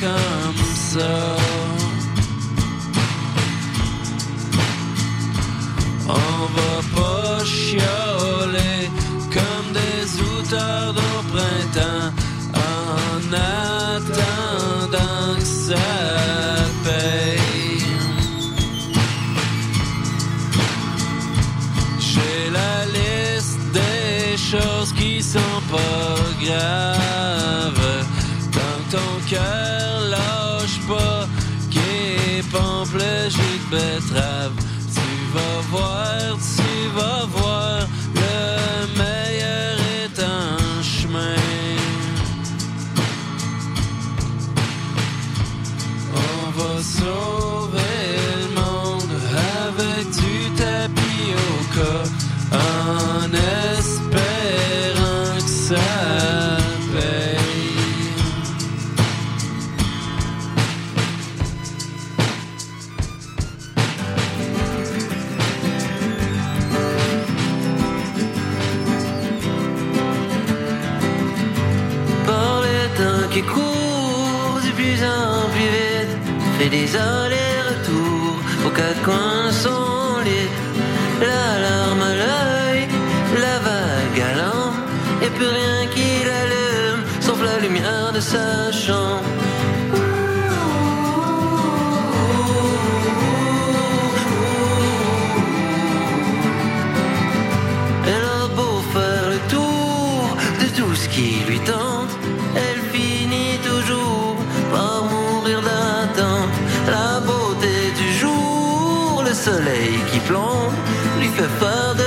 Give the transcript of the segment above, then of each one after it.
comme ça. On va pas chioler comme des auteurs au printemps en attendant que ça paye. J'ai la liste des choses qui sont pas graves. Tu vas voir, tu vas voir. les allers-retours aux quatre coins sont liés. La larme à l'œil, la vague à l'âme, et plus rien qui l'allume, sauf la lumière de sa chambre. But.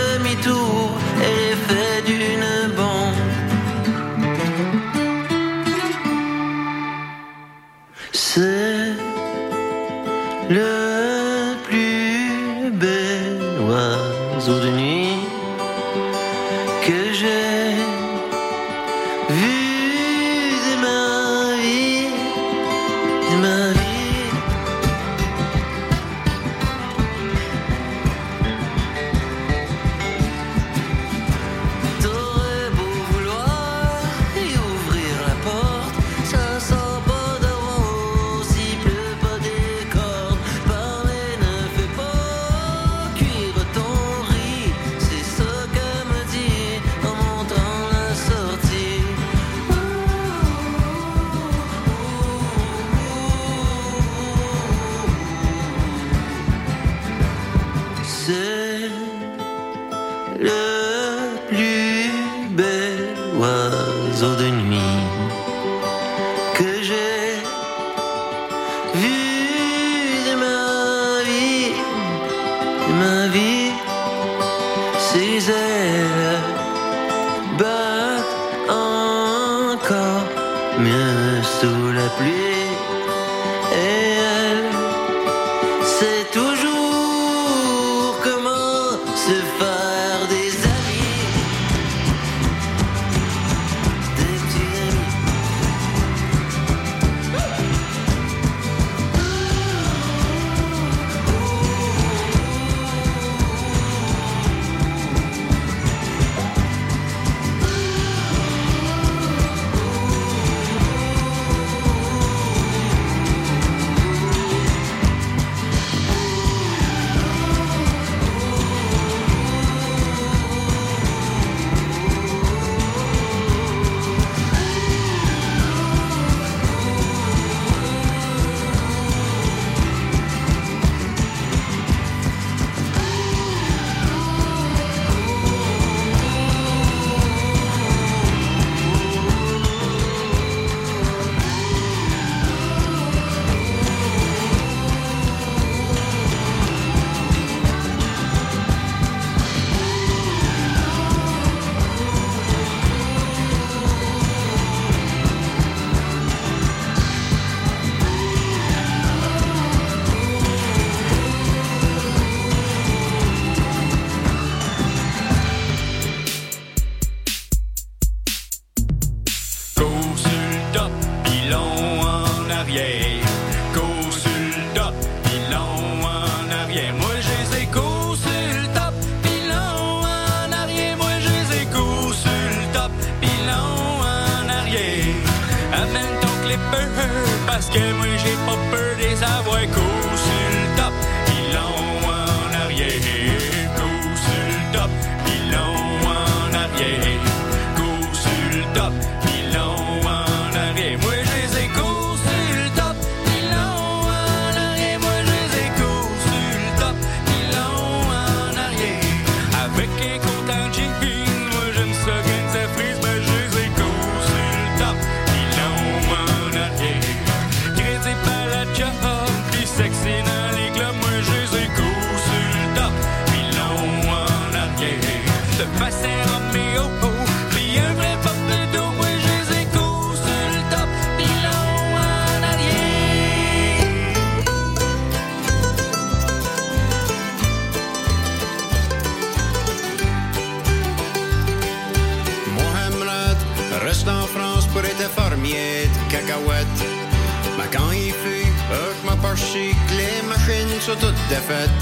défaite.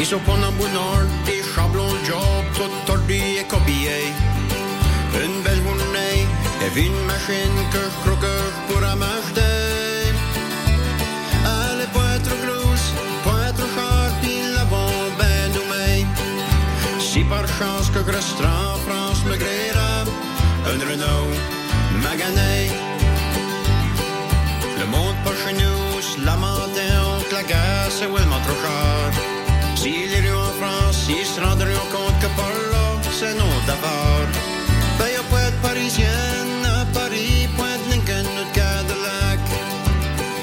Ils ont un bonheur, des chablons, job, tout tordu et copié. Une belle journée, et une machine que je crois que je pourrais m'acheter. Allez, pas être grosse, pas être ils l'avons bien nommé. Si par chance que je resterai en France, me un Renault, magané. c'est Wilma Trocard. Si les rues en France, ils se rendront compte que par là, c'est nous d'abord. Ben, Veille aux poètes parisiennes, à Paris, pointe Lincoln ou Cadillac.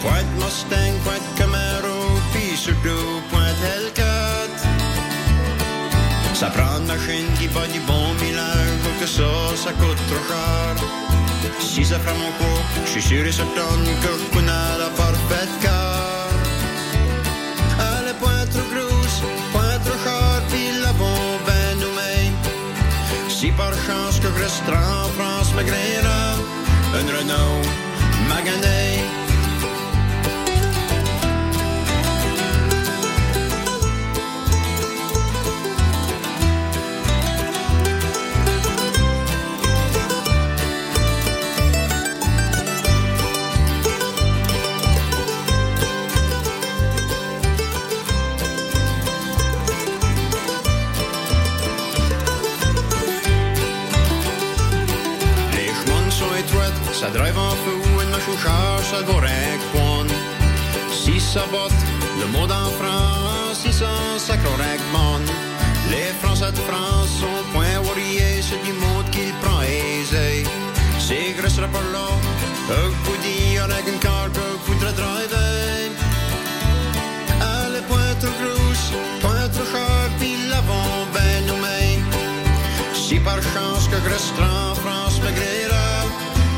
Pointe Mustang, pointe Camaro, puis surtout pointe Hellcat. Ça prend une machine qui va du bon millage, pour que ça, ça coûte trop cher. Si ça prend mon coup, je suis sûr et certain que je connais la parfaite car en France, me gréera un Renault Magané. Étroits, ça drive en fou, une machine charge, ça vaut rien que point. Si ça botte, le mot en France, si ça sacre bon. Les Français de France sont point worriés, c'est du monde qui prend aisé. C'est grâce à par là, que vous dire avec une carte que vous voudrez driver. Elle est point trop grosse, point trop cher, puis l'avant ben nommé. Si par chance que resterai en France me gréera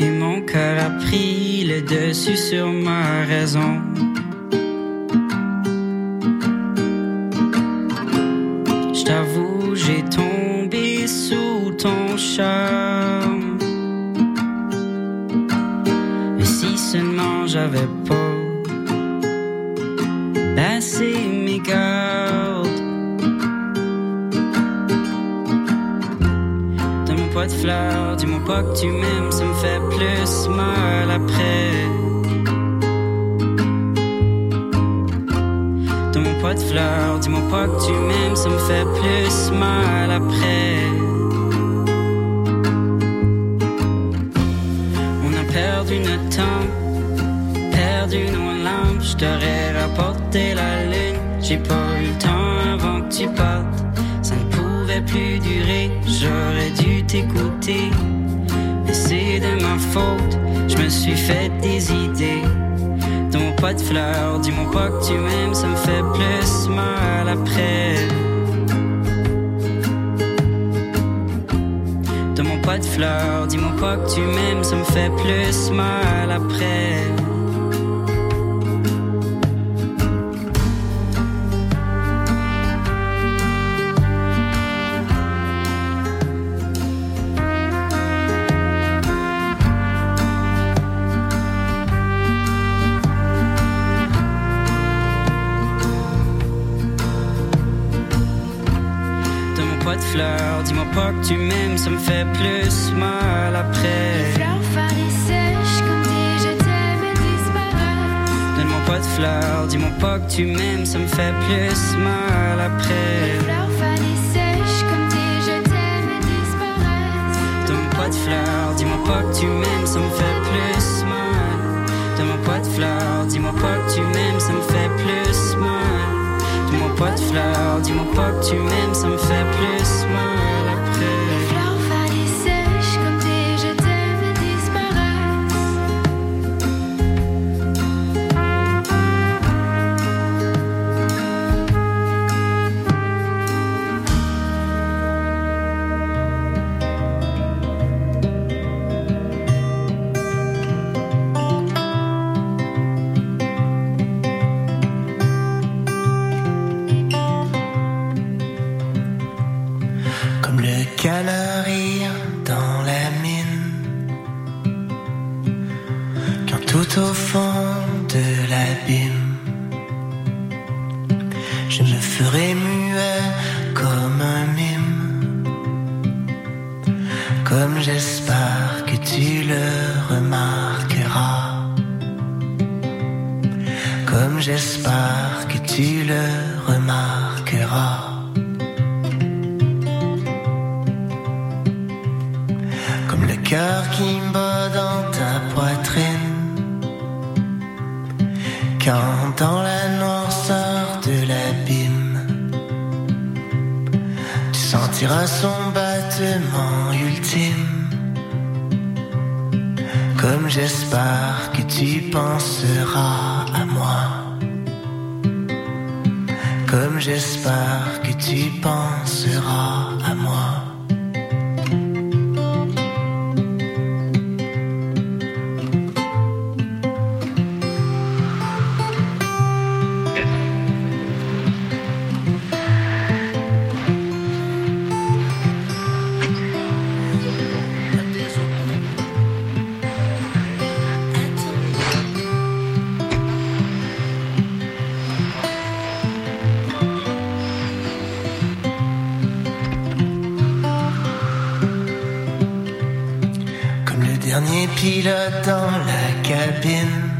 Et mon cœur a pris le dessus sur ma raison. Je t'avoue, j'ai tombé sous ton charme. Et si seulement j'avais pas baissé pas de fleurs, dis-moi pas que tu m'aimes, ça me fait plus mal après. Donne-moi pas de fleurs, dis-moi pas que tu m'aimes, ça me fait plus mal après. On a perdu notre temps perdu nos lampes, je t'aurais rapporté la lune. J'ai pas eu le temps avant que tu partes, plus. J'aurais dû t'écouter, mais c'est de ma faute. Je me suis fait des idées. Donne-moi pas de fleurs, dis-moi pas que tu m'aimes, ça me fait plus mal après. Donne-moi pas de fleurs, dis-moi pas que tu m'aimes, ça me fait plus mal après. Tu m'aimes, ça me fait plus mal après. Fleurs fanées sèches comme des je t'aime disparaissent. Donne-moi pas de fleurs, dis-moi pas que tu m'aimes, ça me fait plus mal. Donne-moi pas de fleurs, dis-moi pas que tu m'aimes, ça me fait plus mal. Donne-moi pas de fleurs, dis-moi pas que tu m'aimes, ça me fait plus dernier pilote dans la cabine,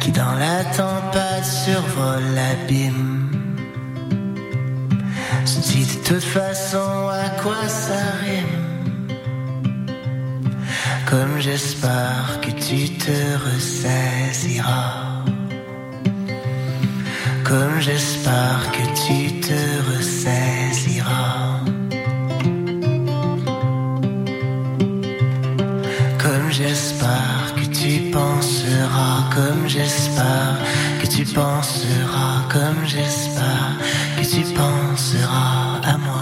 qui dans la tempête survole l'abîme. Se dit de toute façon à quoi ça rime. Comme j'espère que tu te ressaisiras. Comme j'espère que tu te ressaisiras. j'espère que tu penseras, comme j'espère que tu penseras, comme j'espère que tu penseras à moi.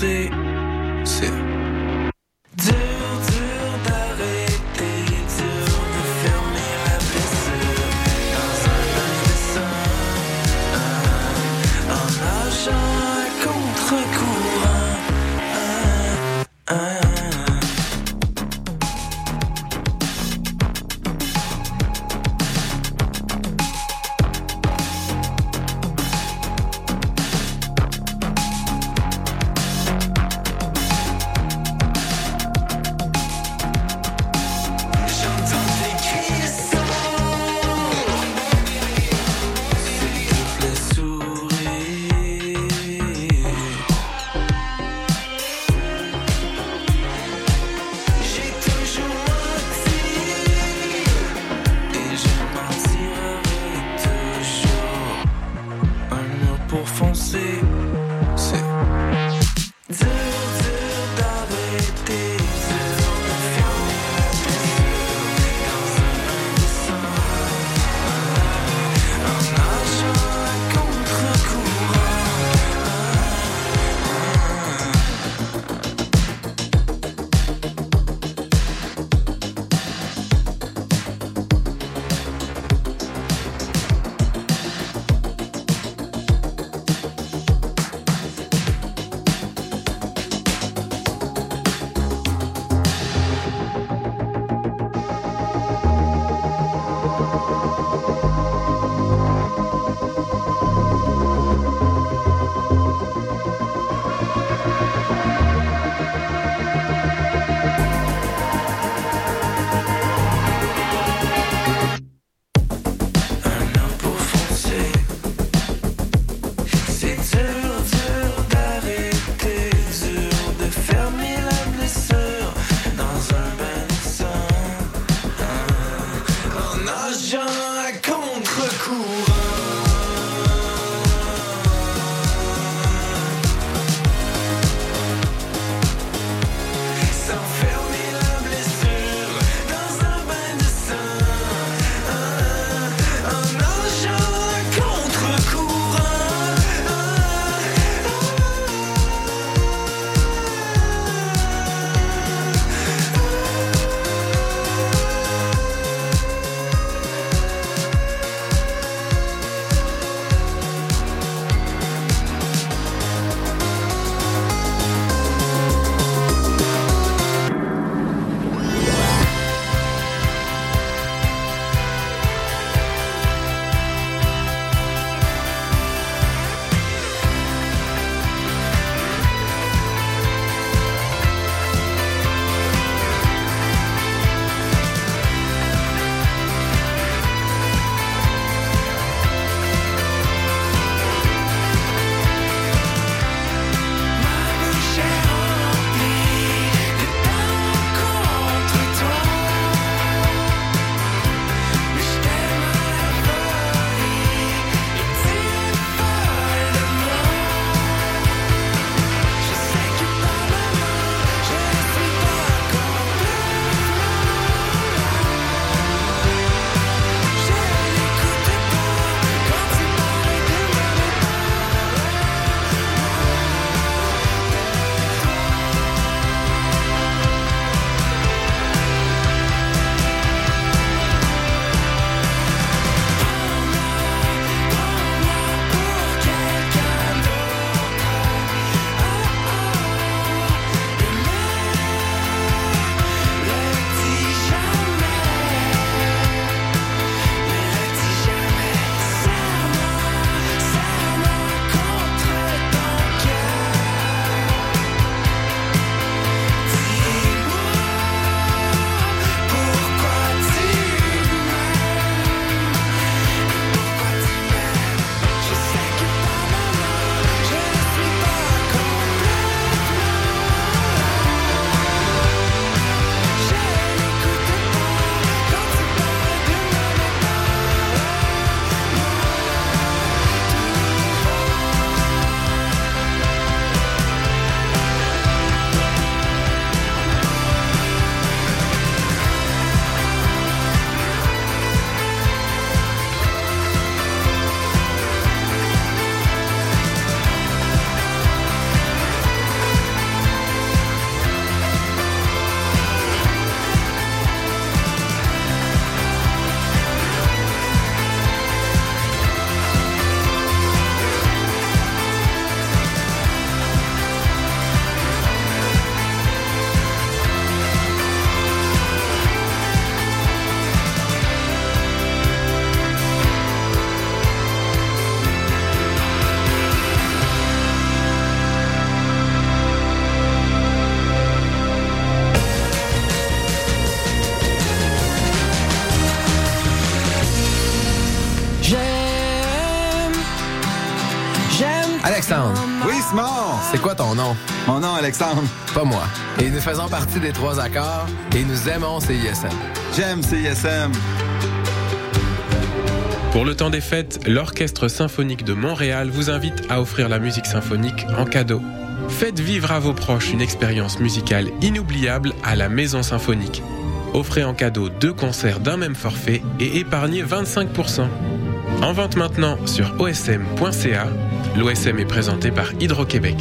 pour C'est quoi ton nom? Mon nom, Alexandre. Pas moi. Et nous faisons partie des trois accords et nous aimons CISM. J'aime CISM. Pour le temps des fêtes, l'Orchestre symphonique de Montréal vous invite à offrir la musique symphonique en cadeau. Faites vivre à vos proches une expérience musicale inoubliable à la Maison Symphonique. Offrez en cadeau deux concerts d'un même forfait et épargnez 25%. En vente maintenant sur osm.ca. L'OSM est présenté par Hydro-Québec.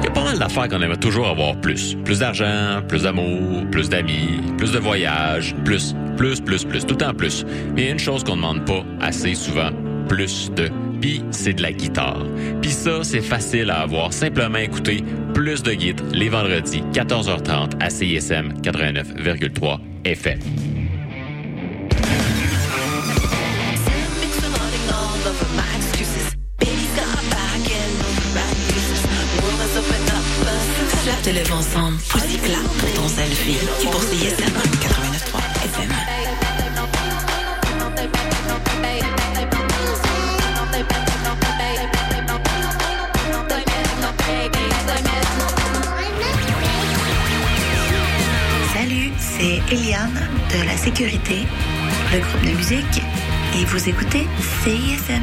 Il y a pas mal d'affaires qu'on aimerait toujours avoir plus. Plus d'argent, plus d'amour, plus d'amis, plus de voyages, plus, plus, plus, plus, tout temps plus. Mais il y a une chose qu'on ne demande pas assez souvent, plus de. Puis c'est de la guitare. Puis ça, c'est facile à avoir. Simplement écouter plus de guides les vendredis, 14h30 à CISM 89,3 FM. Te lève ensemble, aussi clap pour ton selfie et pour CISM 89.3 FM. Salut, c'est Eliane de la Sécurité, le groupe de musique, et vous écoutez CISM.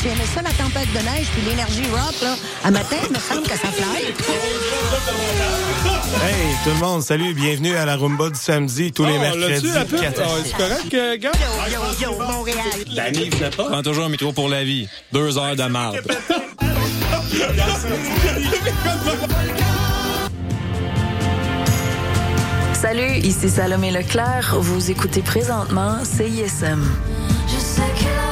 Tu aimais ça, la tempête de neige puis l'énergie rock, là? À matin, il me semble que ça fly. Hey, tout le monde, salut, bienvenue à la Rumba du samedi, tous les Oh, mercredis. la quatre- Ah, c'est correct, euh, gars? Yo, yo, Montréal. Danny, venait pas. Prends toujours un micro pour la vie. Deux heures de marde. Salut, ici Salomé Leclerc. Vous écoutez présentement CISM. Je sais que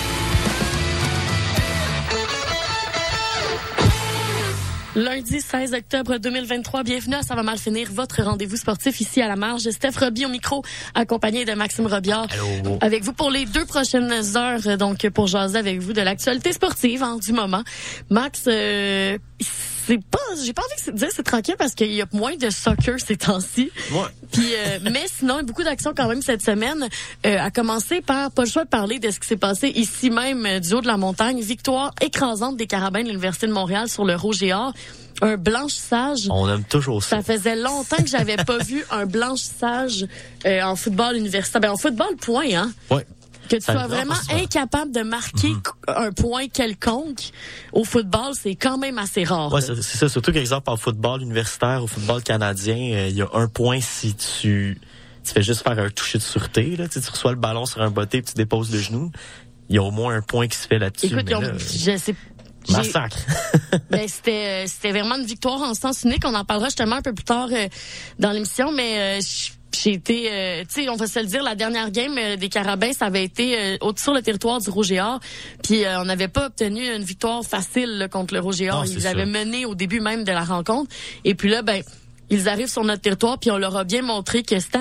Lundi 16 octobre 2023, bienvenue à Ça va mal finir, votre rendez-vous sportif ici à la marge. Steph Roby au micro, accompagné de Maxime Robillard. Avec vous pour les deux prochaines heures, donc pour jaser avec vous de l'actualité sportive hein, du moment. Max, euh, c'est pas, j'ai pas envie de dire c'est tranquille parce qu'il y a moins de soccer ces temps-ci. Puis, euh, mais sinon, il y a beaucoup d'actions quand même cette semaine. Euh, à commencer par, pas le choix de parler de ce qui s'est passé ici même euh, du haut de la montagne. Victoire écrasante des Carabins de l'Université de Montréal sur le Rouge et Or. Un blanchissage. On aime toujours ça. Ça faisait longtemps que j'avais pas vu un blanchissage euh, en football universitaire. Ben, en football, point, hein? Ouais. Que tu Ça sois vraiment incapable de marquer Mhm. un point quelconque au football, c'est quand même assez rare. Ouais, c'est ça. Surtout qu'exemple en football universitaire, au football canadien, euh, il y a un point si tu tu fais juste faire un toucher de sûreté. Là, tu, sais, tu reçois le ballon sur un botté et tu déposes le genou. il y a au moins un point qui se fait là-dessus. Écoute, mais ils ont- là, je sais. massacre. Ben, c'était, euh, c'était vraiment une victoire en sens unique. On en parlera justement un peu plus tard euh, dans l'émission, mais euh, j- j'ai été, euh, tu sais, on va se le dire, la dernière game euh, des Carabins, ça avait été euh, sur le territoire du Rouge et Or, puis euh, on n'avait pas obtenu une victoire facile là, contre le Rouge et Or. Non, Ils avaient mené au début même de la rencontre, et puis là, ben, ils arrivent sur notre territoire, puis on leur a bien montré que Stan